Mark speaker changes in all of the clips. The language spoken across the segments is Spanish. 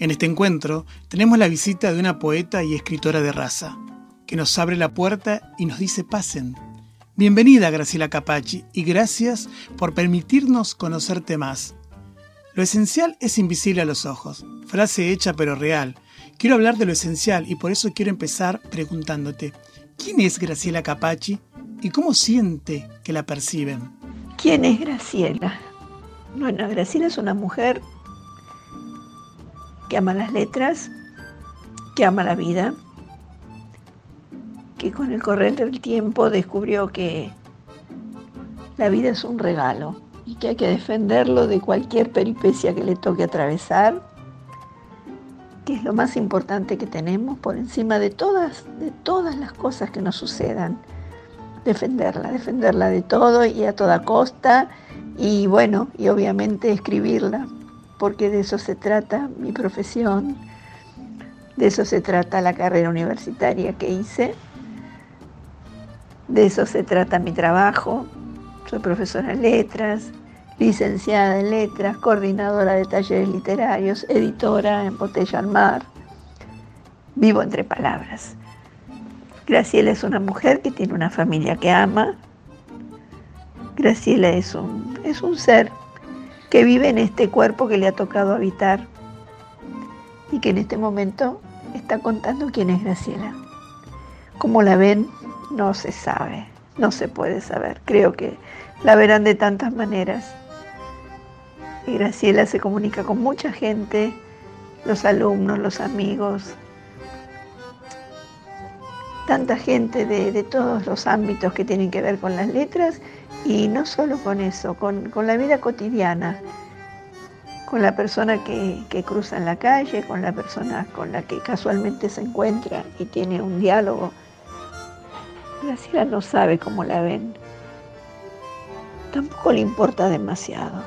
Speaker 1: En este encuentro tenemos la visita de una poeta y escritora de raza, que nos abre la puerta y nos dice pasen. Bienvenida Graciela Capaci y gracias por permitirnos conocerte más. Lo esencial es invisible a los ojos, frase hecha pero real. Quiero hablar de lo esencial y por eso quiero empezar preguntándote, ¿quién es Graciela Capaci y cómo siente que la perciben?
Speaker 2: ¿Quién es Graciela? Bueno, Graciela es una mujer que ama las letras, que ama la vida, que con el correr del tiempo descubrió que la vida es un regalo y que hay que defenderlo de cualquier peripecia que le toque atravesar, que es lo más importante que tenemos por encima de todas, de todas las cosas que nos sucedan. Defenderla, defenderla de todo y a toda costa y bueno, y obviamente escribirla, porque de eso se trata mi profesión, de eso se trata la carrera universitaria que hice, de eso se trata mi trabajo. Soy profesora en letras, licenciada en letras, coordinadora de talleres literarios, editora en Botella al Mar. Vivo entre palabras. Graciela es una mujer que tiene una familia que ama. Graciela es un, es un ser que vive en este cuerpo que le ha tocado habitar y que en este momento está contando quién es Graciela. Como la ven, no se sabe, no se puede saber. Creo que la verán de tantas maneras. Y Graciela se comunica con mucha gente, los alumnos, los amigos, tanta gente de, todos los ámbitos que tienen que ver con las letras y no solo con eso, con, la vida cotidiana, con la persona que, que, cruza en la calle, con la persona con la que casualmente se encuentra y tiene un diálogo. Graciela no sabe cómo la ven. Tampoco le importa demasiado.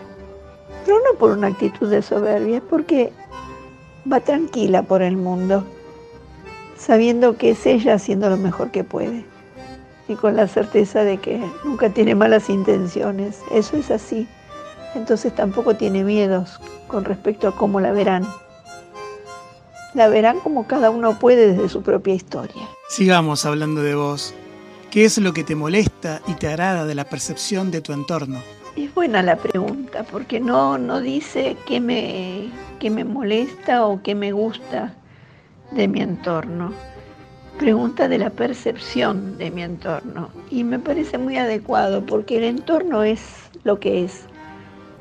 Speaker 2: Pero no por una actitud de soberbia, es porque va tranquila por el mundo sabiendo que es ella haciendo lo mejor que puede y con la certeza de que nunca tiene malas intenciones. Eso es así. Entonces tampoco tiene miedos con respecto a cómo la verán. La verán como cada uno puede desde su propia historia.
Speaker 1: Sigamos hablando de vos. ¿Qué es lo que te molesta y te agrada de la percepción de tu entorno?
Speaker 2: Es buena la pregunta porque no, no dice qué me, qué me molesta o qué me gusta de mi entorno. Pregunta de la percepción de mi entorno. Y me parece muy adecuado porque el entorno es lo que es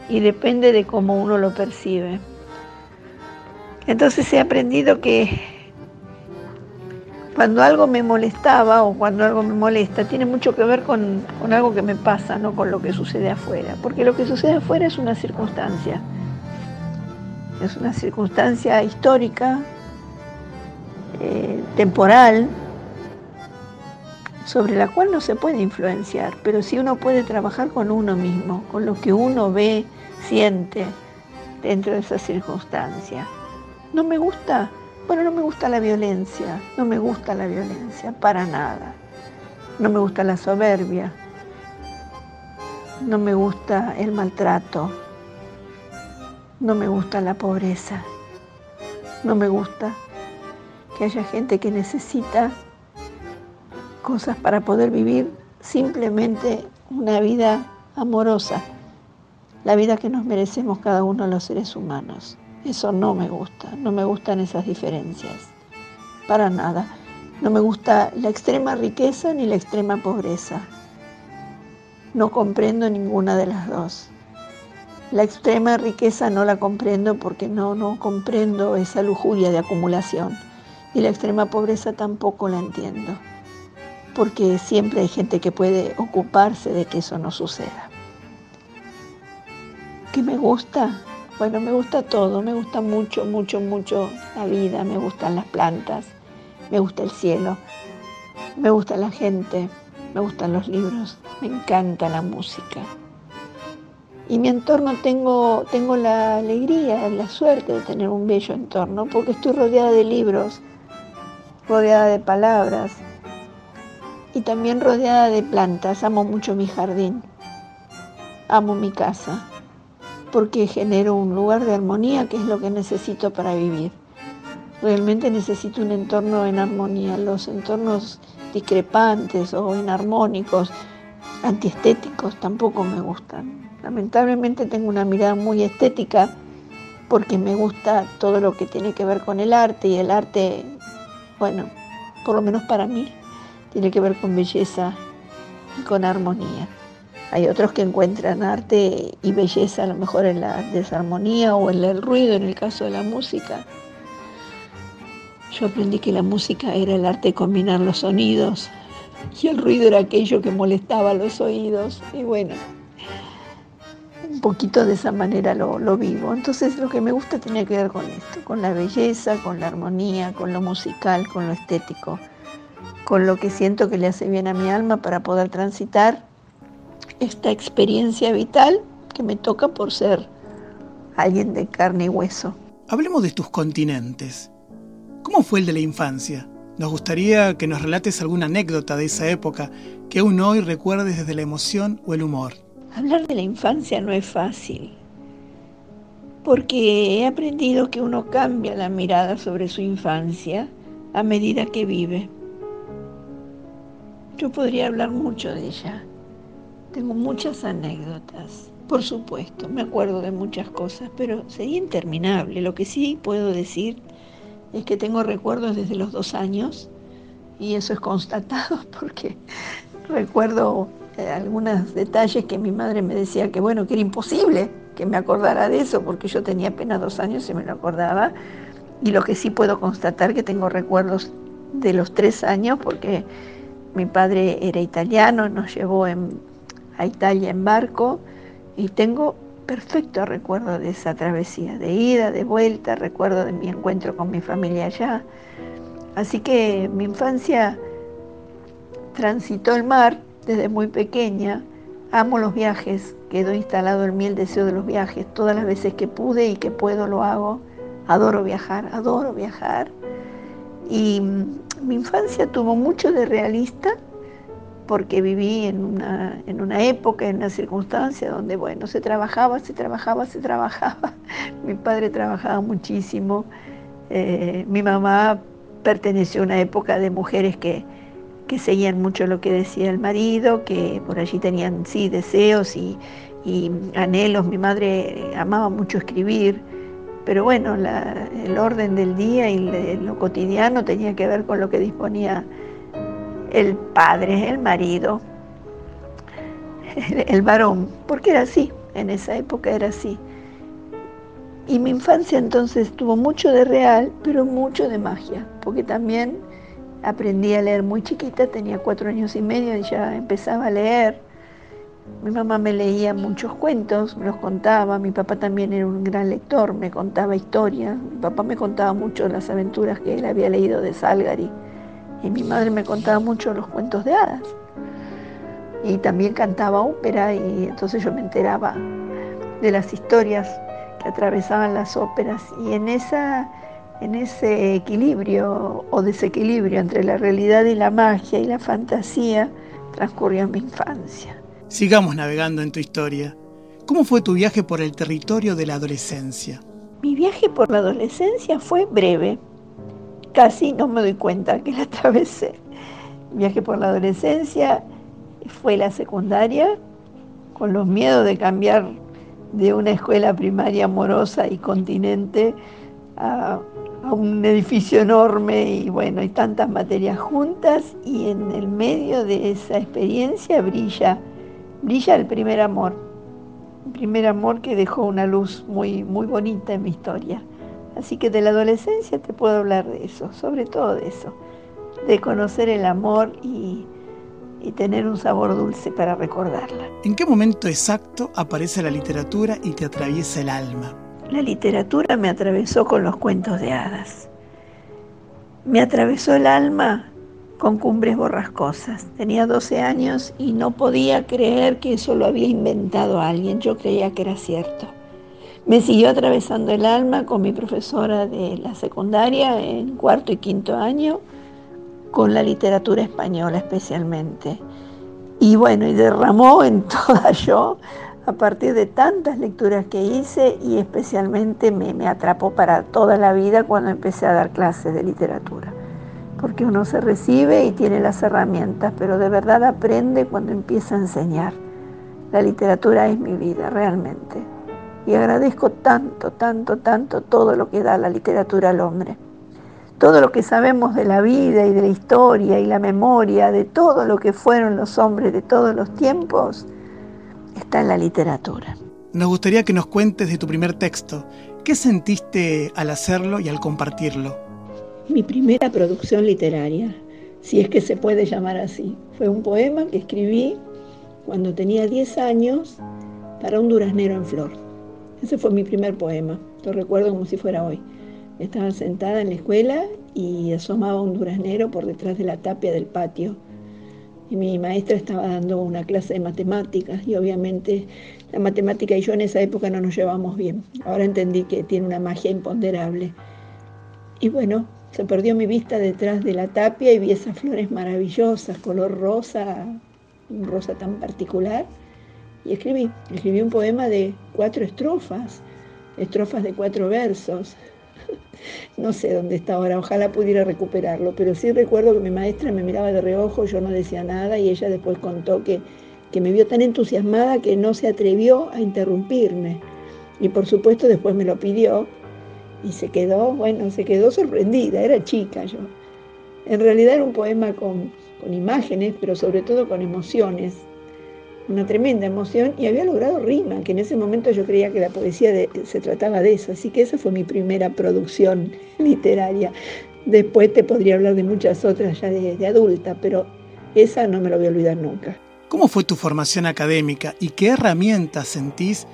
Speaker 2: y depende de cómo uno lo percibe. Entonces he aprendido que cuando algo me molestaba o cuando algo me molesta, tiene mucho que ver con, con, algo que me pasa, no con lo que sucede afuera. Porque lo que sucede afuera es una circunstancia. Es una circunstancia histórica, eh, temporal sobre la cual no se puede influenciar, pero sí uno puede trabajar con uno mismo, con lo que uno ve, siente dentro de esa circunstancia. ¿No me gusta? Bueno, no me gusta la violencia, no me gusta la violencia, para nada. No me gusta la soberbia, no me gusta el maltrato, no me gusta la pobreza, no me gusta que haya gente que necesita cosas para poder vivir simplemente una vida amorosa, la vida que nos merecemos cada uno de los seres humanos. Eso no me gusta, no me gustan esas diferencias, para nada. No me gusta la extrema riqueza ni la extrema pobreza. No comprendo ninguna de las dos. La extrema riqueza no la comprendo porque no, no comprendo esa lujuria de acumulación y la extrema pobreza tampoco la entiendo. porque siempre hay gente que puede ocuparse de que eso no suceda. ¿Qué me gusta? Bueno, me gusta todo, me gusta mucho, mucho, mucho la vida, me gustan las plantas, me gusta el cielo, me gusta la gente, me gustan los libros, me encanta la música. Y mi entorno tengo, tengo la alegría, la suerte de tener un bello entorno, porque estoy rodeada de libros, rodeada de palabras y también rodeada de plantas. Amo mucho mi jardín, amo mi casa porque genero un lugar de armonía que es lo que necesito para vivir. Realmente necesito un entorno en armonía. Los entornos discrepantes o inarmónicos, antiestéticos, tampoco me gustan. Lamentablemente tengo una mirada muy estética porque me gusta todo lo que tiene que ver con el arte y el arte, bueno, por lo menos para mí, tiene que ver con belleza y con armonía. Hay otros que encuentran arte y belleza a lo mejor en la desarmonía o en el ruido, en el caso de la música. Yo aprendí que la música era el arte de combinar los sonidos y el ruido era aquello que molestaba los oídos. Y bueno, poquito de esa manera lo, lo, vivo. Entonces lo que me gusta tiene que ver con esto, con la belleza, con la armonía, con lo musical, con lo estético, con lo que siento que le hace bien a mi alma para poder transitar esta experiencia vital que me toca por ser alguien de carne y hueso.
Speaker 1: Hablemos de tus continentes. ¿Cómo fue el de la infancia? Nos gustaría que nos relates alguna anécdota de esa época que aún hoy recuerdes desde la emoción o el humor.
Speaker 2: Hablar de la infancia no es fácil, porque he aprendido que uno cambia la mirada sobre su infancia a medida que vive. Yo podría hablar mucho de ella, tengo muchas anécdotas, por supuesto, me acuerdo de muchas cosas, pero sería interminable. Lo que sí puedo decir es que tengo recuerdos desde los dos años y eso es constatado porque recuerdo eh, algunos detalles que mi madre me decía que bueno, que era imposible que me acordara de eso porque yo tenía apenas dos años y me lo acordaba. Y lo que sí puedo constatar que tengo recuerdos de los tres años porque mi padre era italiano, nos llevó en a Italia en barco y tengo perfecto recuerdo de esa travesía, de ida, de vuelta, recuerdo de mi encuentro con mi familia allá. Así que mi infancia transitó el mar desde muy pequeña, amo los viajes, quedó instalado en mí el deseo de los viajes, todas las veces que pude y que puedo lo hago, adoro viajar, adoro viajar. Y mi infancia tuvo mucho de realista, porque viví en una, en una época, en una circunstancia donde, bueno, se trabajaba, se trabajaba, se trabajaba. Mi padre trabajaba muchísimo. Eh, mi mamá perteneció a una época de mujeres que, que, seguían mucho lo que decía el marido, que por allí tenían, sí, deseos y, anhelos. Mi madre amaba mucho escribir. Pero bueno, el orden del día y lo cotidiano tenía que ver con lo que disponía el padre, el marido, el, varón, porque era así, en esa época era así. Y mi infancia entonces tuvo mucho de real, pero mucho de magia, porque también aprendí a leer muy chiquita, tenía cuatro años y medio y ya empezaba a leer. Mi mamá me leía muchos cuentos, me los contaba, mi papá también era un gran lector, me contaba historias, mi papá me contaba mucho las aventuras que él había leído de Salgari y mi madre me contaba mucho los cuentos de hadas. Y también cantaba ópera y entonces yo me enteraba de las historias que atravesaban las óperas y en, esa, en ese equilibrio o desequilibrio entre la realidad y la magia y la fantasía transcurrió mi infancia.
Speaker 1: Sigamos navegando en tu historia. ¿Cómo fue tu viaje por el territorio de la adolescencia?
Speaker 2: Mi viaje por la adolescencia fue breve casi no me doy cuenta que la atravesé. Viaje por la adolescencia, fue la secundaria, con los miedos de cambiar de una escuela primaria amorosa y continente a, a, un edificio enorme y bueno, y tantas materias juntas y en el medio de esa experiencia brilla, brilla el primer amor, el primer amor que dejó una luz muy, muy bonita en mi historia. Así que de la adolescencia te puedo hablar de eso, sobre todo de eso, de conocer el amor y, y tener un sabor dulce para recordarla.
Speaker 1: ¿En qué momento exacto aparece la literatura y te atraviesa el alma?
Speaker 2: La literatura me atravesó con los cuentos de hadas. Me atravesó el alma con cumbres borrascosas. Tenía 12 años y no podía creer que eso lo había inventado alguien. Yo creía que era cierto. Me siguió atravesando el alma con mi profesora de la secundaria en cuarto y quinto año, con la literatura española especialmente. Y bueno, y derramó en toda yo a partir de tantas lecturas que hice y especialmente me, me atrapó para toda la vida cuando empecé a dar clases de literatura porque uno se recibe y tiene las herramientas, pero de verdad aprende cuando empieza a enseñar. La literatura es mi vida, realmente. Y agradezco tanto, tanto, tanto todo lo que da la literatura al hombre. Todo lo que sabemos de la vida y de la historia y la memoria, de todo lo que fueron los hombres de todos los tiempos, está en la literatura.
Speaker 1: Nos gustaría que nos cuentes de tu primer texto. ¿Qué sentiste al hacerlo y al compartirlo?
Speaker 2: mi primera producción literaria, si es que se puede llamar así. Fue un poema que escribí cuando tenía 10 años para un duraznero en flor. Ese fue mi primer poema, lo recuerdo como si fuera hoy. Estaba sentada en la escuela y asomaba un duraznero por detrás de la tapia del patio. Y mi maestra estaba dando una clase de matemáticas y obviamente la matemática y yo en esa época no nos llevamos bien. Ahora entendí que tiene una magia imponderable. Y bueno, se perdió mi vista detrás de la tapia y vi esas flores maravillosas, color rosa, un rosa tan particular. Y escribí, escribí un poema de cuatro estrofas, estrofas de cuatro versos. No sé dónde está ahora, ojalá pudiera recuperarlo, pero sí recuerdo que mi maestra me miraba de reojo, yo no decía nada y ella después contó que, que me vio tan entusiasmada que no se atrevió a interrumpirme. Y por supuesto después me lo pidió y se quedó, bueno, se quedó sorprendida, era chica yo. En realidad era un poema con, con imágenes, pero sobre todo con emociones, una tremenda emoción y había logrado rima, que en ese momento yo creía que la poesía se trataba de eso, así que esa fue mi primera producción literaria. Después te podría hablar de muchas otras ya de, de adulta, pero esa no me la voy a olvidar nunca.
Speaker 1: ¿Cómo fue tu formación académica y qué herramientas sentís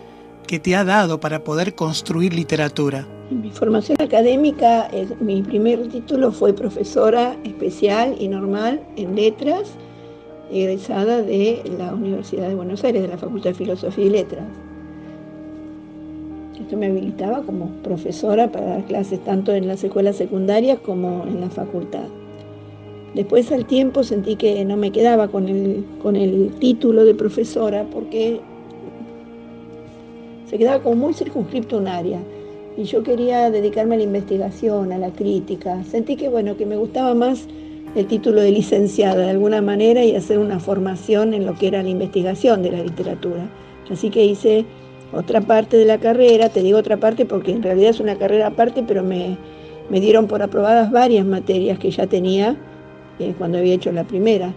Speaker 1: que te ha dado para poder construir literatura?
Speaker 2: Mi formación académica, mi primer título fue profesora especial y normal en letras, egresada de la Universidad de Buenos Aires, de la Facultad de Filosofía y Letras. Esto me habilitaba como profesora para dar clases tanto en las escuelas secundarias como en la facultad. Después al tiempo sentí que no me quedaba con el, con el título de profesora porque se quedaba como muy circunscripto un área y yo quería dedicarme a la investigación, a la crítica. Sentí que bueno, que me gustaba más el título de licenciada de alguna manera y hacer una formación en lo que era la investigación de la literatura. Así que hice otra parte de la carrera, te digo otra parte porque en realidad es una carrera aparte, pero me, me dieron por aprobadas varias materias que ya tenía eh, cuando había hecho la primera.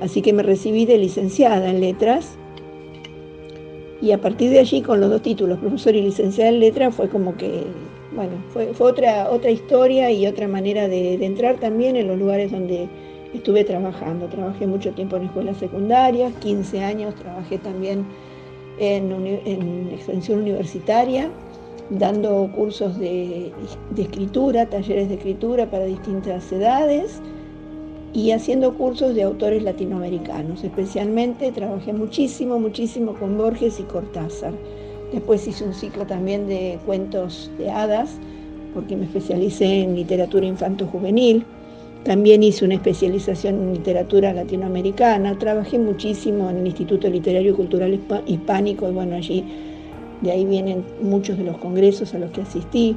Speaker 2: Así que me recibí de licenciada en letras y a partir de allí, con los dos títulos, profesor y licenciada en letra, fue como que, bueno, fue, otra, otra historia y otra manera de, entrar también en los lugares donde estuve trabajando. Trabajé mucho tiempo en escuelas secundarias, 15 años, trabajé también en, en extensión universitaria, dando cursos de escritura, talleres de escritura para distintas edades y haciendo cursos de autores latinoamericanos. Especialmente trabajé muchísimo, muchísimo con Borges y Cortázar. Después hice un ciclo también de cuentos de hadas, porque me especialicé en literatura infanto-juvenil. También hice una especialización en literatura latinoamericana. Trabajé muchísimo en el Instituto Literario y Cultural Hispánico y bueno, allí de ahí vienen muchos de los congresos a los que asistí.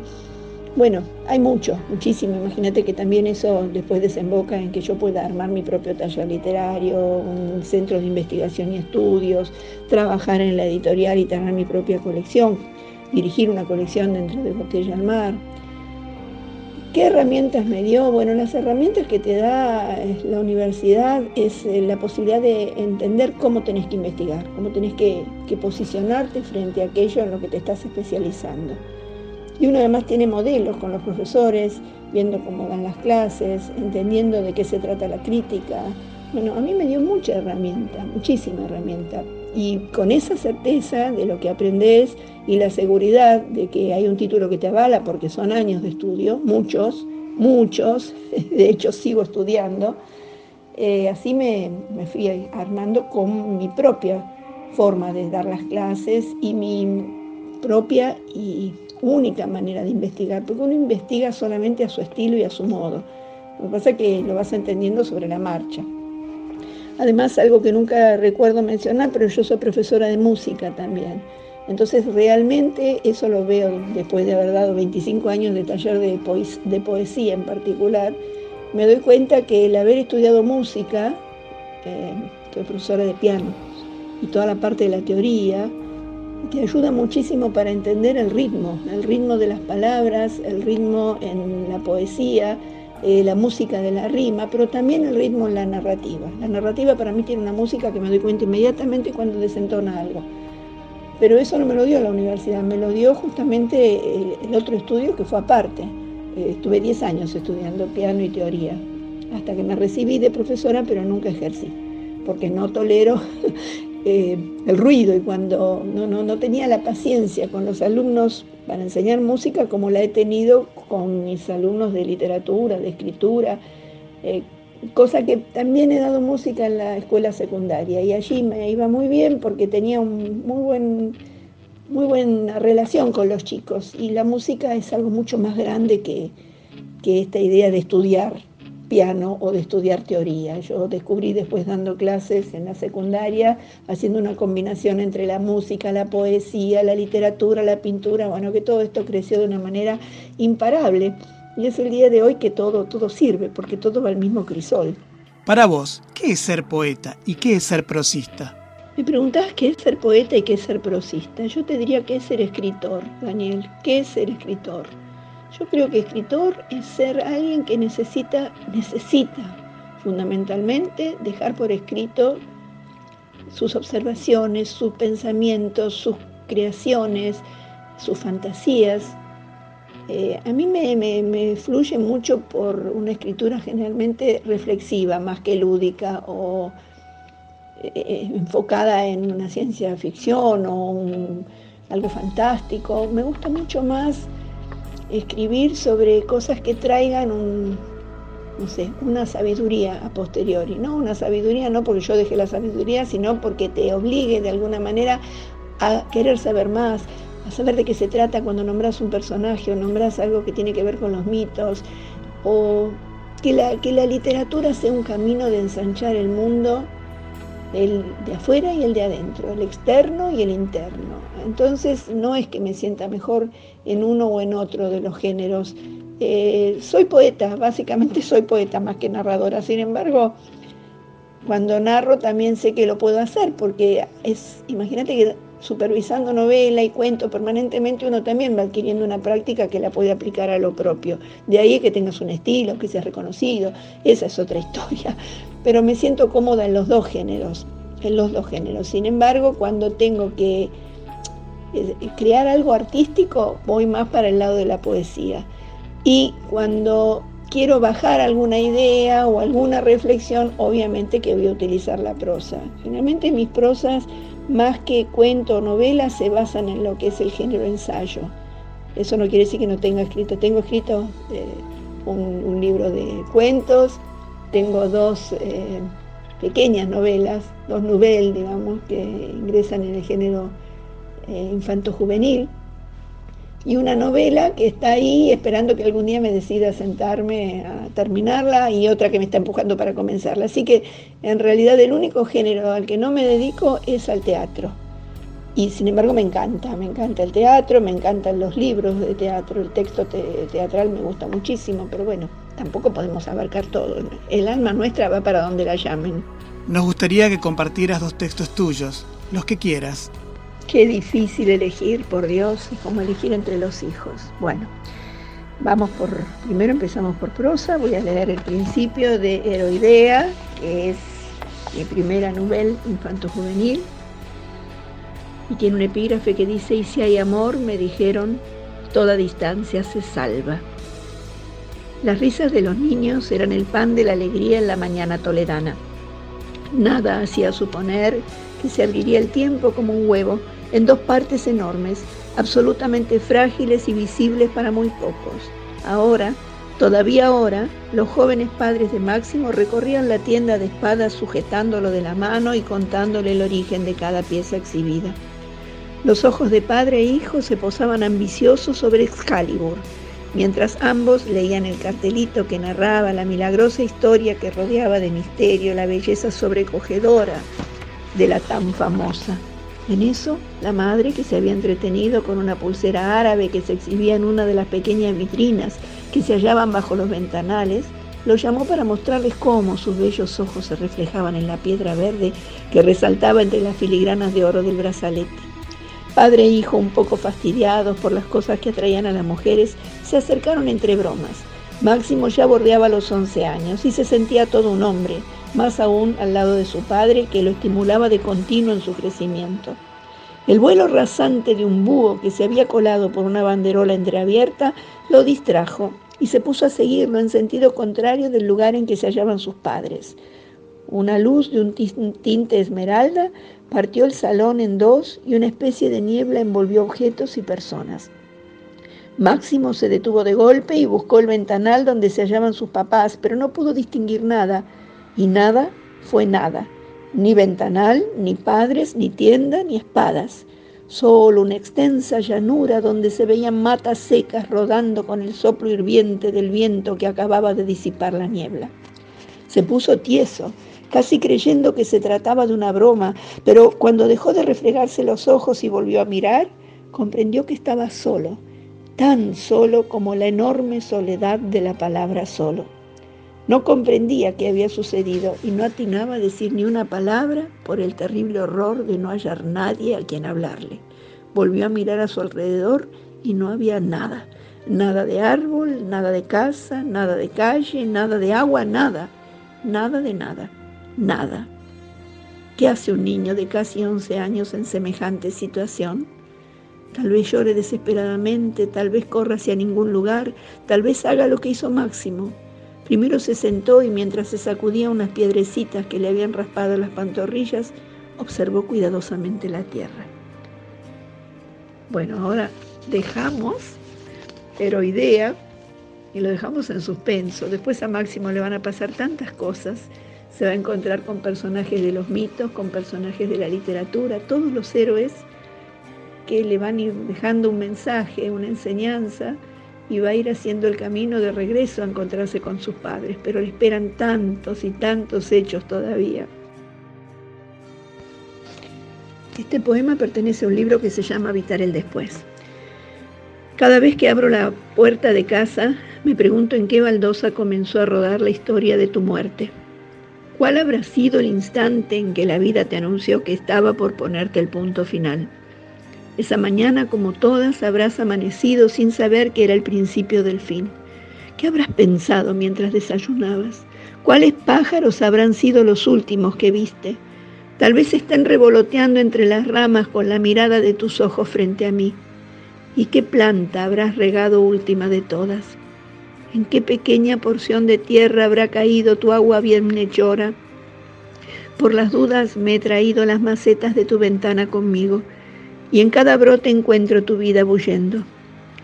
Speaker 2: Bueno, hay mucho, muchísimo. Imagínate que también eso después desemboca en que yo pueda armar mi propio taller literario, un centro de investigación y estudios, trabajar en la editorial y tener mi propia colección, dirigir una colección dentro de Botella al Mar. ¿Qué herramientas me dio? Bueno, las herramientas que te da eh, la universidad es eh, la posibilidad de entender cómo tenés que investigar, cómo tenés que, que posicionarte frente a aquello en lo que te estás especializando. Y uno además tiene modelos con los profesores, viendo cómo dan las clases, entendiendo de qué se trata la crítica, Bueno, a mí me dio mucha herramienta, muchísima herramienta. Y con esa certeza de lo que aprendes y la seguridad de que hay un título que te avala, porque son años de estudio, muchos, muchos, de hecho sigo estudiando, eh, así me, me fui armando con mi propia forma de dar las clases y mi propia y única manera de investigar, porque uno investiga solamente a su estilo y a su modo. Lo que pasa es que lo vas entendiendo sobre la marcha. Además, algo que nunca recuerdo mencionar, pero yo soy profesora de música también. Entonces, realmente eso lo veo después de haber dado 25 años de taller de, poesía en particular. Me doy cuenta que el haber estudiado música, eh, soy profesora de piano, y toda la parte de la teoría, te ayuda muchísimo para entender el ritmo, el ritmo de las palabras, el ritmo en la poesía, eh, la música de la rima, pero también el ritmo en la narrativa. La narrativa para mí tiene una música que me doy cuenta inmediatamente cuando desentona algo. Pero eso no me lo dio la universidad, me lo dio justamente el, otro estudio que fue aparte. Eh, estuve 10 años estudiando piano y teoría, hasta que me recibí de profesora, pero nunca ejercí, porque no tolero eh, el ruido y cuando no, no, no, tenía la paciencia con los alumnos para enseñar música como la he tenido con mis alumnos de literatura, de escritura, eh, cosa que también he dado música en la escuela secundaria. Y allí me iba muy bien porque tenía un muy buen muy buena relación con los chicos. Y la música es algo mucho más grande que, que esta idea de estudiar piano o de estudiar teoría. Yo descubrí después dando clases en la secundaria, haciendo una combinación entre la música, la poesía, la literatura, la pintura, bueno, que todo esto creció de una manera imparable. Y es el día de hoy que todo, todo sirve, porque todo va al mismo crisol.
Speaker 1: Para vos, ¿qué es ser poeta y qué es ser prosista?
Speaker 2: Me preguntás qué es ser poeta y qué es ser prosista. Yo te diría qué es ser escritor, Daniel. ¿Qué es ser escritor? Yo creo que escritor es ser alguien que necesita, necesita fundamentalmente dejar por escrito sus observaciones, sus pensamientos, sus creaciones, sus fantasías. Eh, a mí me, fluye mucho por una escritura generalmente reflexiva, más que lúdica o eh, enfocada en una ciencia ficción o algo fantástico. Me gusta mucho más escribir sobre cosas que traigan un, no sé, una sabiduría a posteriori, ¿no? Una sabiduría no porque yo dejé la sabiduría, sino porque te obligue de alguna manera a querer saber más, a saber de qué se trata cuando nombras un personaje o nombras algo que tiene que ver con los mitos, o que la, que la literatura sea un camino de ensanchar el mundo el de afuera y el de adentro, el externo y el interno. Entonces no es que me sienta mejor en uno o en otro de los géneros. Eh, soy poeta, básicamente soy poeta más que narradora. Sin embargo, cuando narro también sé que lo puedo hacer, porque es, imagínate que supervisando novela y cuento permanentemente, uno también va adquiriendo una práctica que la puede aplicar a lo propio. De ahí que tengas un estilo, que seas reconocido, esa es otra historia. Pero me siento cómoda en los dos géneros, en los dos géneros. Sin embargo, cuando tengo que eh, crear algo artístico, voy más para el lado de la poesía. Y cuando quiero bajar alguna idea o alguna reflexión, obviamente que voy a utilizar la prosa. Generalmente mis prosas más que cuento o novela, se basan en lo que es el género ensayo. Eso no quiere decir que no tenga escrito. Tengo escrito eh, un, libro de cuentos, tengo dos eh, pequeñas novelas, dos novelas, digamos, que ingresan en el género eh, infanto-juvenil y una novela que está ahí esperando que algún día me decida sentarme a terminarla y otra que me está empujando para comenzarla. Así que en realidad el único género al que no me dedico es al teatro. Y sin embargo me encanta, me encanta el teatro, me encantan los libros de teatro, el texto teatral me gusta muchísimo, pero bueno, tampoco podemos abarcar todo. El alma nuestra va para donde la llamen.
Speaker 1: Nos gustaría que compartieras dos textos tuyos, los que quieras.
Speaker 2: Qué difícil elegir, por Dios, como elegir entre los hijos. Bueno, vamos por, primero empezamos por prosa, voy a leer el principio de Heroidea, que es mi primera novela infanto-juvenil, y tiene un epígrafe que dice, y si hay amor, me dijeron, toda distancia se salva. Las risas de los niños eran el pan de la alegría en la mañana toledana. Nada hacía suponer que se abriría el tiempo como un huevo en dos partes enormes, absolutamente frágiles y visibles para muy pocos. Ahora, todavía ahora, los jóvenes padres de Máximo recorrían la tienda de espadas sujetándolo de la mano y contándole el origen de cada pieza exhibida. Los ojos de padre e hijo se posaban ambiciosos sobre Excalibur, mientras ambos leían el cartelito que narraba la milagrosa historia que rodeaba de misterio la belleza sobrecogedora de la tan famosa. En eso, la madre, que se había entretenido con una pulsera árabe que se exhibía en una de las pequeñas vitrinas que se hallaban bajo los ventanales, lo llamó para mostrarles cómo sus bellos ojos se reflejaban en la piedra verde que resaltaba entre las filigranas de oro del brazalete. Padre e hijo, un poco fastidiados por las cosas que atraían a las mujeres, se acercaron entre bromas. Máximo ya bordeaba los 11 años y se sentía todo un hombre, más aún al lado de su padre, que lo estimulaba de continuo en su crecimiento. El vuelo rasante de un búho que se había colado por una banderola entreabierta lo distrajo y se puso a seguirlo en sentido contrario del lugar en que se hallaban sus padres. Una luz de un tinte esmeralda partió el salón en dos y una especie de niebla envolvió objetos y personas. Máximo se detuvo de golpe y buscó el ventanal donde se hallaban sus papás, pero no pudo distinguir nada y nada fue nada, ni ventanal, ni padres, ni tienda, ni espadas. Solo una extensa llanura donde se veían matas secas rodando con el soplo hirviente del viento que acababa de disipar la niebla. Se puso tieso, casi creyendo que se trataba de una broma, pero cuando dejó de refregarse los ojos y volvió a mirar, comprendió que estaba solo, tan solo como la enorme soledad de la palabra solo. No comprendía qué había sucedido y no atinaba a decir ni una palabra por el terrible horror de no hallar nadie a quien hablarle. Volvió a mirar a su alrededor y no había nada. Nada de árbol, nada de casa, nada de calle, nada de agua, nada. Nada de nada. Nada. ¿Qué hace un niño de casi 11 años en semejante situación? Tal vez llore desesperadamente, tal vez corra hacia ningún lugar, tal vez haga lo que hizo Máximo, Primero se sentó y mientras se sacudía unas piedrecitas que le habían raspado las pantorrillas, observó cuidadosamente la tierra. Bueno, ahora dejamos Heroidea y lo dejamos en suspenso. Después a Máximo le van a pasar tantas cosas. Se va a encontrar con personajes de los mitos, con personajes de la literatura, todos los héroes que le van a ir dejando un mensaje, una enseñanza y va a ir haciendo el camino de regreso a encontrarse con sus padres, pero le esperan tantos y tantos hechos todavía. Este poema pertenece a un libro que se llama Habitar el Después. Cada vez que abro la puerta de casa, me pregunto en qué baldosa comenzó a rodar la historia de tu muerte. ¿Cuál habrá sido el instante en que la vida te anunció que estaba por ponerte el punto final? Esa mañana, como todas, habrás amanecido sin saber que era el principio del fin. ¿Qué habrás pensado mientras desayunabas? ¿Cuáles pájaros habrán sido los últimos que viste? Tal vez estén revoloteando entre las ramas con la mirada de tus ojos frente a mí. ¿Y qué planta habrás regado última de todas? ¿En qué pequeña porción de tierra habrá caído tu agua bienhechora? Por las dudas me he traído las macetas de tu ventana conmigo y en cada brote encuentro tu vida bullendo.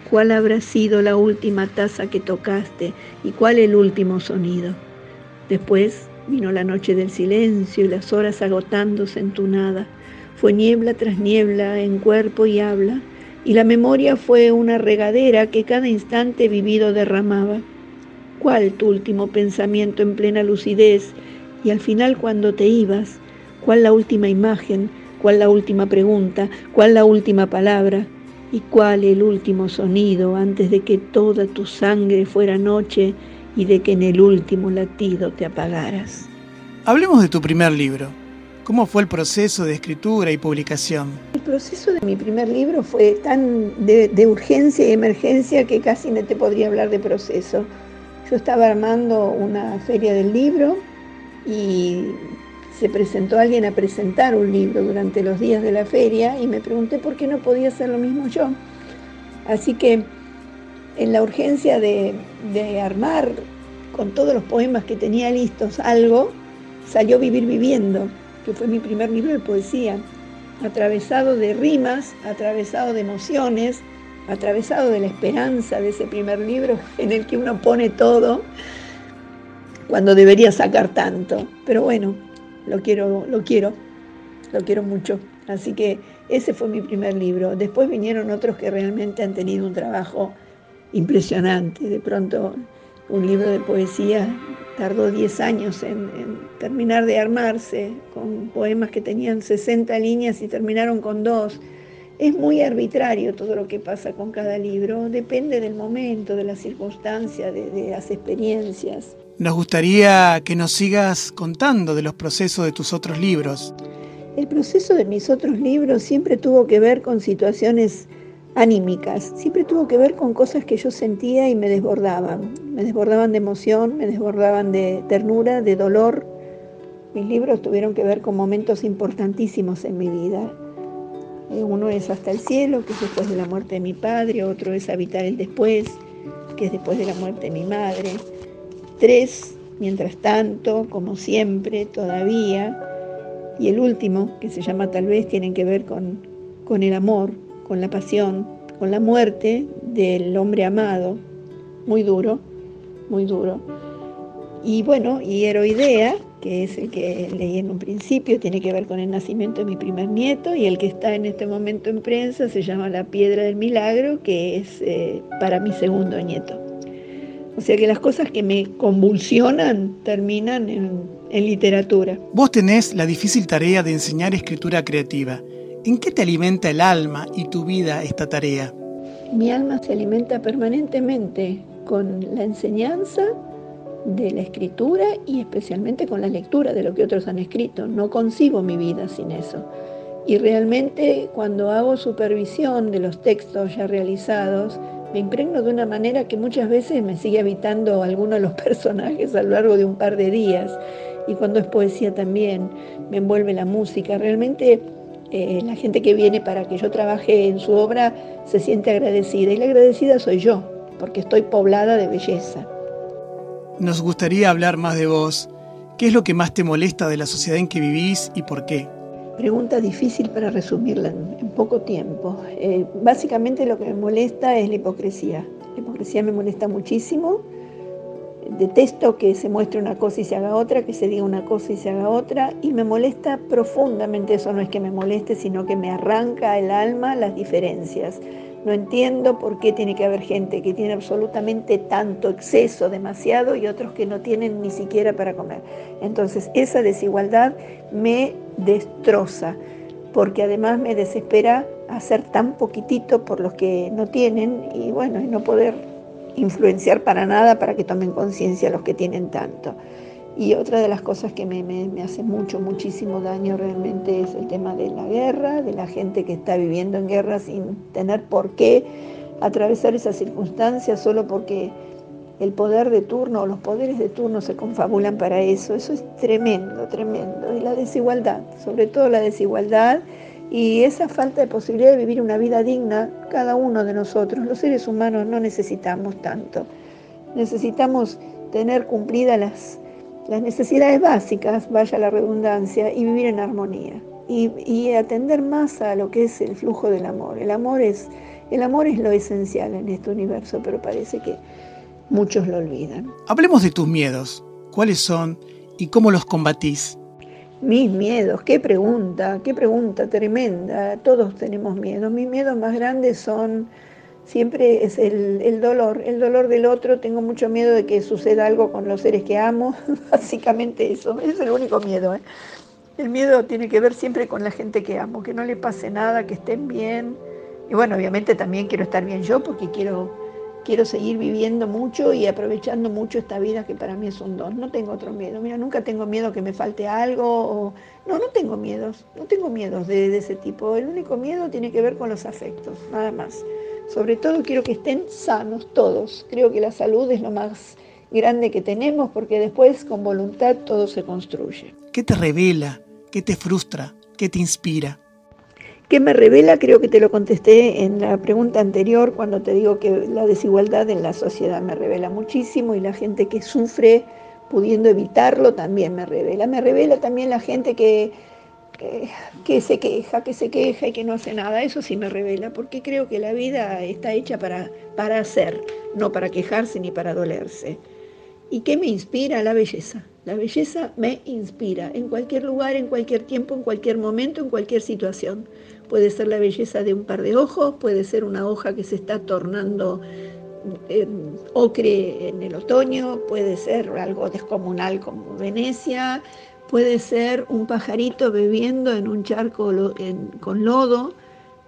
Speaker 2: ¿Cuál habrá sido la última taza que tocaste y cuál el último sonido? Después vino la noche del silencio y las horas agotándose en tu nada. Fue niebla tras niebla en cuerpo y habla, y la memoria fue una regadera que cada instante vivido derramaba. ¿Cuál tu último pensamiento en plena lucidez? Y al final cuando te ibas, ¿cuál la última imagen? Cuál la última pregunta, cuál la última palabra y cuál el último sonido antes de que toda tu sangre fuera noche y de que en el último latido te apagaras.
Speaker 1: Hablemos de tu primer libro. ¿Cómo fue el proceso de escritura y publicación?
Speaker 2: El proceso de mi primer libro fue tan de, de, urgencia y emergencia que casi no te podría hablar de proceso. Yo estaba armando una feria del libro y se presentó alguien a presentar un libro durante los días de la feria y me pregunté por qué no podía hacer lo mismo yo. Así que en la urgencia de, armar con todos los poemas que tenía listos algo, salió Vivir Viviendo, que fue mi primer libro de poesía, atravesado de rimas, atravesado de emociones, atravesado de la esperanza de ese primer libro en el que uno pone todo cuando debería sacar tanto. Pero bueno, lo quiero, lo quiero, lo quiero mucho. Así que ese fue mi primer libro. Después vinieron otros que realmente han tenido un trabajo impresionante. De pronto un libro de poesía tardó 10 años en, terminar de armarse, con poemas que tenían 60 líneas y terminaron con dos. Es muy arbitrario todo lo que pasa con cada libro, depende del momento, de la circunstancia, de las experiencias.
Speaker 1: Nos gustaría que nos sigas contando de los procesos de tus otros libros.
Speaker 2: El proceso de mis otros libros siempre tuvo que ver con situaciones anímicas, siempre tuvo que ver con cosas que yo sentía y me desbordaban. Me desbordaban de emoción, me desbordaban de ternura, de dolor. Mis libros tuvieron que ver con momentos importantísimos en mi vida. Eh, uno es Hasta el cielo, que es después de la muerte de mi padre, otro es Habitar el después, que es después de la muerte de mi madre. Tres, mientras tanto, como siempre, todavía. Y el último, que se llama Tal vez, tienen que ver con, con el amor, con la pasión, con la muerte del hombre amado. Muy duro, muy duro. Y bueno, y Heroidea, que es el que leí en un principio, tiene que ver con el nacimiento de mi primer nieto, y el que está en este momento en prensa se llama La Piedra del Milagro, que es eh, para mi segundo nieto. O sea que las cosas que me convulsionan terminan en, literatura.
Speaker 1: Vos tenés la difícil tarea de enseñar escritura creativa. ¿En qué te alimenta el alma y tu vida esta tarea?
Speaker 2: Mi alma se alimenta permanentemente con la enseñanza de la escritura y especialmente con la lectura de lo que otros han escrito. No concibo mi vida sin eso. Y realmente cuando hago supervisión de los textos ya realizados, me impregno de una manera que muchas veces me sigue habitando alguno de los personajes a lo largo de un par de días. Y cuando es poesía también me envuelve la música. Realmente eh, la gente que viene para que yo trabaje en su obra se siente agradecida. Y la agradecida soy yo, porque estoy poblada de belleza.
Speaker 1: Nos gustaría hablar más de vos. ¿Qué es lo que más te molesta de la sociedad en que vivís y por qué?
Speaker 2: Pregunta difícil para resumirla en, poco tiempo. Eh, básicamente lo que me molesta es la hipocresía. La hipocresía me molesta muchísimo. Detesto que se muestre una cosa y se haga otra, que se diga una cosa y se haga otra. Y me molesta profundamente, eso no es que me moleste, sino que me arranca el alma las diferencias. No entiendo por qué tiene que haber gente que tiene absolutamente tanto exceso, demasiado, y otros que no tienen ni siquiera para comer. Entonces, esa desigualdad me destroza, porque además me desespera hacer tan poquitito por los que no tienen y bueno, y no poder influenciar para nada para que tomen conciencia los que tienen tanto. Y otra de las cosas que me, hace mucho, muchísimo daño realmente es el tema de la guerra, de la gente que está viviendo en guerra sin tener por qué atravesar esas circunstancias solo porque el poder de turno o los poderes de turno se confabulan para eso. Eso es tremendo, tremendo. Y la desigualdad, sobre todo la desigualdad y esa falta de posibilidad de vivir una vida digna, cada uno de nosotros, los seres humanos, no necesitamos tanto. Necesitamos tener cumplidas las las necesidades básicas, vaya la redundancia, y vivir en armonía. Y, atender más a lo que es el flujo del amor. El amor es, el amor es lo esencial en este universo, pero parece que muchos lo olvidan.
Speaker 1: Hablemos de tus miedos. ¿Cuáles son y cómo los combatís?
Speaker 2: Mis miedos, qué pregunta, qué pregunta tremenda. Todos tenemos miedos. Mis miedos más grandes son siempre es el, dolor, el dolor del otro. Tengo mucho miedo de que suceda algo con los seres que amo, básicamente eso, es el único miedo. ¿eh? El miedo tiene que ver siempre con la gente que amo, que no le pase nada, que estén bien. Y bueno, obviamente también quiero estar bien yo porque quiero, quiero seguir viviendo mucho y aprovechando mucho esta vida que para mí es un don. No tengo otro miedo. Mira, nunca tengo miedo que me falte algo. No, no tengo miedos. No tengo miedos de, de ese tipo. El único miedo tiene que ver con los afectos, nada más. Sobre todo quiero que estén sanos todos. Creo que la salud es lo más grande que tenemos porque después con voluntad todo se construye.
Speaker 1: ¿Qué te revela? ¿Qué te frustra? ¿Qué te inspira?
Speaker 2: ¿Qué me revela? Creo que te lo contesté en la pregunta anterior cuando te digo que la desigualdad en la sociedad me revela muchísimo y la gente que sufre pudiendo evitarlo, también me revela. Me revela también la gente que, que, se queja, que se queja y que no hace nada. Eso sí me revela, porque creo que la vida está hecha para, para hacer, no para quejarse ni para dolerse. ¿Y qué me inspira? La belleza. La belleza me inspira en cualquier lugar, en cualquier tiempo, en cualquier momento, en cualquier situación. Puede ser la belleza de un par de ojos, puede ser una hoja que se está tornando ocre en el otoño, puede ser algo descomunal como Venecia, puede ser un pajarito bebiendo en un charco con lodo.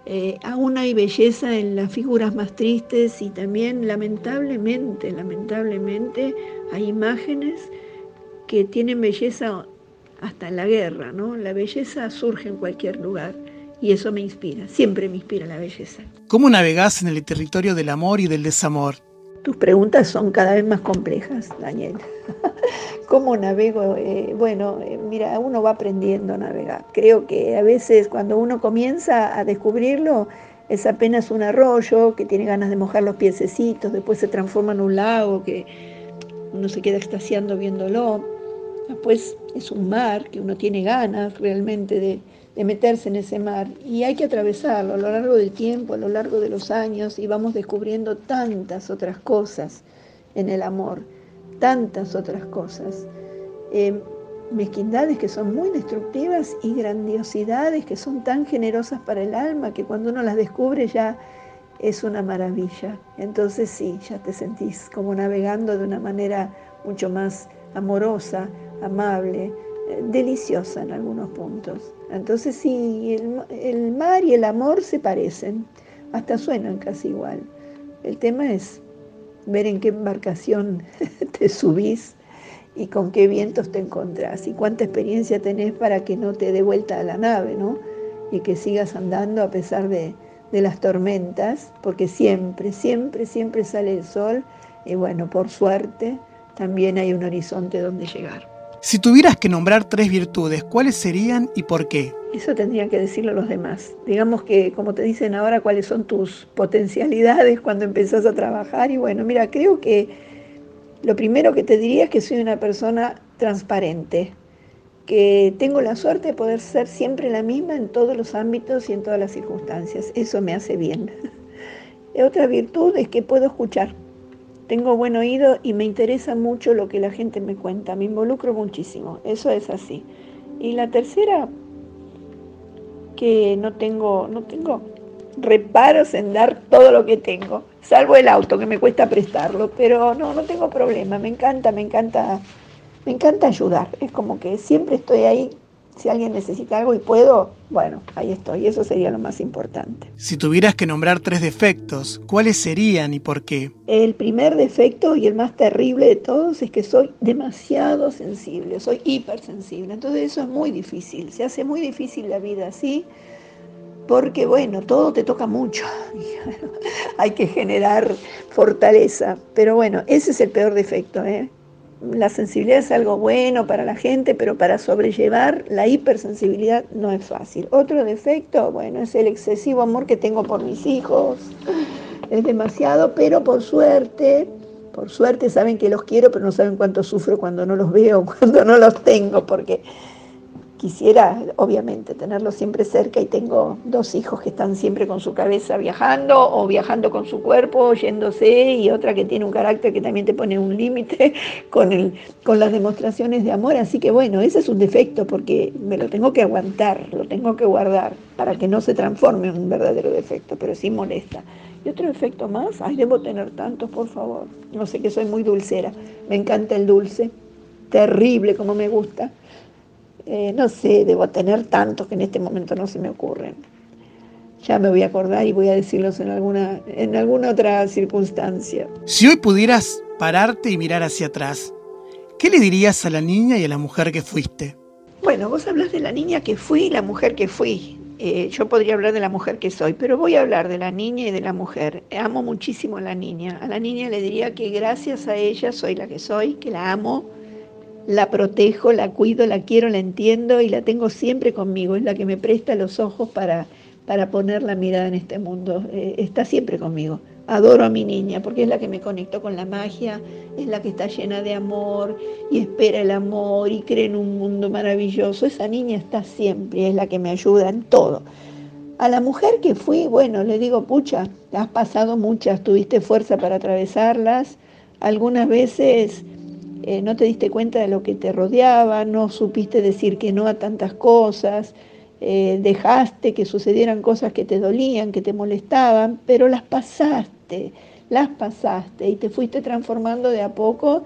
Speaker 2: Eh, aún hay belleza en las figuras más tristes y también lamentablemente, lamentablemente hay imágenes que tienen belleza hasta en la guerra, ¿no? La belleza surge en cualquier lugar y eso me inspira, siempre me inspira la belleza.
Speaker 1: ¿Cómo navegás en el territorio del amor y del desamor?
Speaker 2: Tus preguntas son cada vez más complejas, Daniel. ¿Cómo navego? Eh, bueno, eh, mira, uno va aprendiendo a navegar. Creo que a veces cuando uno comienza a descubrirlo, es apenas un arroyo que tiene ganas de mojar los piececitos, después se transforma en un lago que uno se queda extasiando viéndolo. Después es un mar que uno tiene ganas realmente de, de meterse en ese mar y hay que atravesarlo a lo largo del tiempo, a lo largo de los años y vamos descubriendo tantas otras cosas en el amor, tantas otras cosas. Eh, mezquindades que son muy destructivas y grandiosidades que son tan generosas para el alma que cuando uno las descubre ya es una maravilla. Entonces sí, ya te sentís como navegando de una manera mucho más amorosa, amable, deliciosa en algunos puntos. Entonces sí, el, mar y el amor se parecen, hasta suenan casi igual. El tema es ver en qué embarcación te subís y con qué vientos te encontrás y cuánta experiencia tenés para que no te dé vuelta a la nave, ¿no? Y que sigas andando a pesar de, de las tormentas, porque siempre, siempre, siempre sale el sol y bueno, por suerte también hay un horizonte donde llegar.
Speaker 1: Si tuvieras que nombrar tres virtudes, ¿cuáles serían y por qué?
Speaker 2: Eso tendrían que decirlo los demás. Digamos que, como te dicen ahora, cuáles son tus potencialidades cuando empezás a trabajar. Y bueno, mira, creo que lo primero que te diría es que soy una persona transparente, que tengo la suerte de poder ser siempre la misma en todos los ámbitos y en todas las circunstancias. Eso me hace bien. Otra virtud es que puedo escuchar tengo buen oído y me interesa mucho lo que la gente me cuenta, me involucro muchísimo, eso es así. Y la tercera, que no tengo, no tengo reparos en dar todo lo que tengo, salvo el auto que me cuesta prestarlo, pero no, no tengo problema, me encanta, me encanta, me encanta ayudar, es como que siempre estoy ahí si alguien necesita algo y puedo, bueno, ahí estoy. Eso sería lo más importante.
Speaker 1: Si tuvieras que nombrar tres defectos, ¿cuáles serían y por qué?
Speaker 2: El primer defecto y el más terrible de todos es que soy demasiado sensible, soy hipersensible. Entonces eso es muy difícil. Se hace muy difícil la vida así porque bueno, todo te toca mucho, hay que generar fortaleza, pero bueno, ese es el peor defecto, ¿eh? La sensibilidad es algo bueno para la gente, pero para sobrellevar la hipersensibilidad no es fácil. Otro defecto, bueno, es el excesivo amor que tengo por mis hijos. Es demasiado, pero por suerte, por suerte saben que los quiero, pero no saben cuánto sufro cuando no los veo, cuando no los tengo, porque quisiera, obviamente, tenerlo siempre cerca y tengo dos hijos que están siempre con su cabeza viajando o viajando con su cuerpo, yéndose, y otra que tiene un carácter que también te pone un límite con, el, con las demostraciones de amor. Así que bueno, ese es un defecto porque me lo tengo que aguantar, lo tengo que guardar para que no se transforme en un verdadero defecto, pero sí molesta. Y otro defecto más, ay, debo tener tantos, por favor. No sé que soy muy dulcera, me encanta el dulce, terrible como me gusta eh, no sé, debo tener tantos que en este momento no se me ocurren. Ya me voy a acordar y voy a decirlos en alguna, en alguna otra circunstancia.
Speaker 1: Si hoy pudieras pararte y mirar hacia atrás, ¿qué le dirías a la niña y a la mujer que fuiste?
Speaker 2: Bueno, vos hablas de la niña que fui y la mujer que fui. Eh, yo podría hablar de la mujer que soy, pero voy a hablar de la niña y de la mujer. Amo muchísimo a la niña. A la niña le diría que gracias a ella soy la que soy, que la amo, la protejo, la cuido, la quiero, la entiendo y la tengo siempre conmigo. Es la que me presta los ojos para, para poner la mirada en este mundo. Eh, está siempre conmigo. Adoro a mi niña porque es la que me conectó con la magia, es la que está llena de amor y espera el amor y cree en un mundo maravilloso. Esa niña está siempre, es la que me ayuda en todo. A la mujer que fui, bueno, le digo, pucha, has pasado muchas, tuviste fuerza para atravesarlas, algunas veces eh, no te diste cuenta de lo que te rodeaba, no supiste decir que no a tantas cosas, eh, dejaste que sucedieran cosas que te dolían, que te molestaban, pero las pasaste, las pasaste y te fuiste transformando de a poco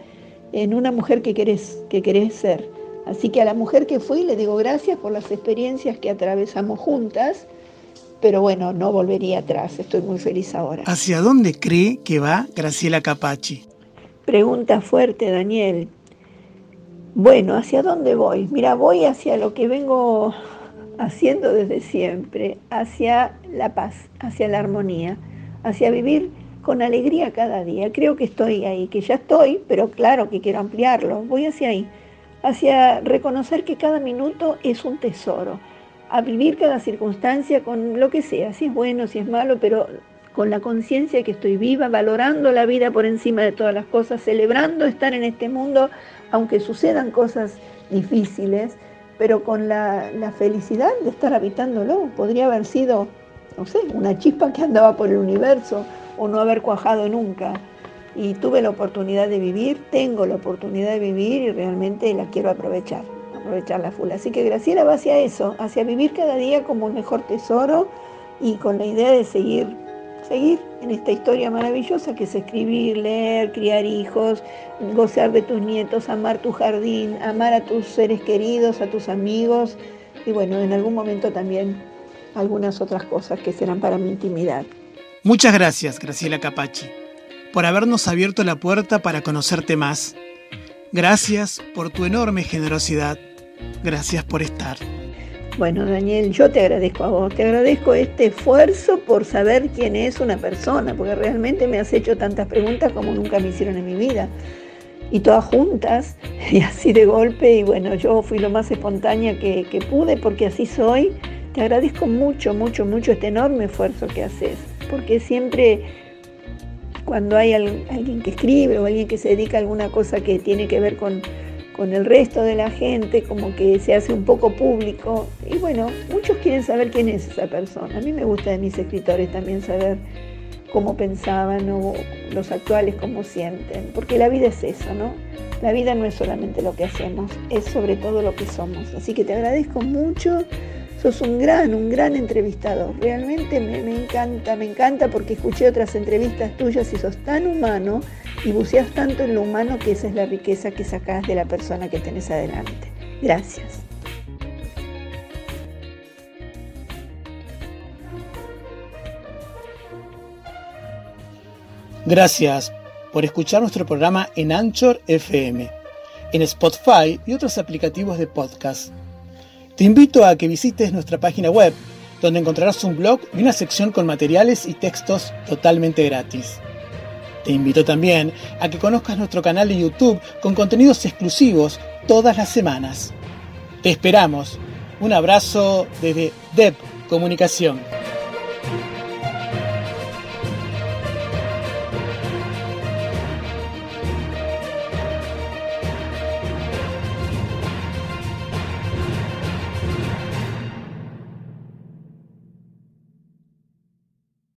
Speaker 2: en una mujer que querés, que querés ser. Así que a la mujer que fui le digo gracias por las experiencias que atravesamos juntas, pero bueno, no volvería atrás, estoy muy feliz ahora.
Speaker 1: ¿Hacia dónde cree que va Graciela Capachi?
Speaker 2: Pregunta fuerte, Daniel. Bueno, ¿hacia dónde voy? Mira, voy hacia lo que vengo haciendo desde siempre, hacia la paz, hacia la armonía, hacia vivir con alegría cada día. Creo que estoy ahí, que ya estoy, pero claro que quiero ampliarlo. Voy hacia ahí, hacia reconocer que cada minuto es un tesoro, a vivir cada circunstancia con lo que sea, si es bueno, si es malo, pero con la conciencia de que estoy viva, valorando la vida por encima de todas las cosas, celebrando estar en este mundo, aunque sucedan cosas difíciles pero con la, felicidad de estar habitándolo. Podría haber sido, no sé, una chispa que andaba por el universo o no haber cuajado nunca. Y tuve la oportunidad de vivir, tengo la oportunidad de vivir y realmente la quiero aprovechar, aprovechar la full. Así que Graciela va hacia eso, hacia vivir cada día como el mejor tesoro y con la idea de seguir seguir en esta historia maravillosa que es escribir, leer, criar hijos, gozar de tus nietos, amar tu jardín, amar a tus seres queridos, a tus amigos y bueno, en algún momento también algunas otras cosas que serán para mi intimidad.
Speaker 1: Muchas gracias, Graciela Capachi, por habernos abierto la puerta para conocerte más. Gracias por tu enorme generosidad. Gracias por estar.
Speaker 2: Bueno, Daniel, yo te agradezco a vos, te agradezco este esfuerzo por saber quién es una persona, porque realmente me has hecho tantas preguntas como nunca me hicieron en mi vida. Y todas juntas, y así de golpe, y bueno, yo fui lo más espontánea que, pude, porque así soy. Te agradezco mucho, mucho, mucho este enorme esfuerzo que haces, porque siempre cuando hay alguien que escribe o alguien que se dedica a alguna cosa que tiene que ver con con el resto de la gente, como que se hace un poco público. Y bueno, muchos quieren saber quién es esa persona. A mí me gusta de mis escritores también saber cómo pensaban o los actuales cómo sienten, porque la vida es eso, ¿no? La vida no es solamente lo que hacemos, es sobre todo lo que somos. Así que te agradezco mucho sos un gran, un gran entrevistador. Realmente me, encanta, me encanta porque escuché otras entrevistas tuyas y sos tan humano y buceas tanto en lo humano que esa es la riqueza que sacás de la persona que tenés adelante. Gracias.
Speaker 1: Gracias por escuchar nuestro programa en Anchor FM, en Spotify y otros aplicativos de podcast. Te invito a que visites nuestra página web, donde encontrarás un blog y una sección con materiales y textos totalmente gratis. Te invito también a que conozcas nuestro canal de YouTube con contenidos exclusivos todas las semanas. Te esperamos. Un abrazo desde DEP Comunicación.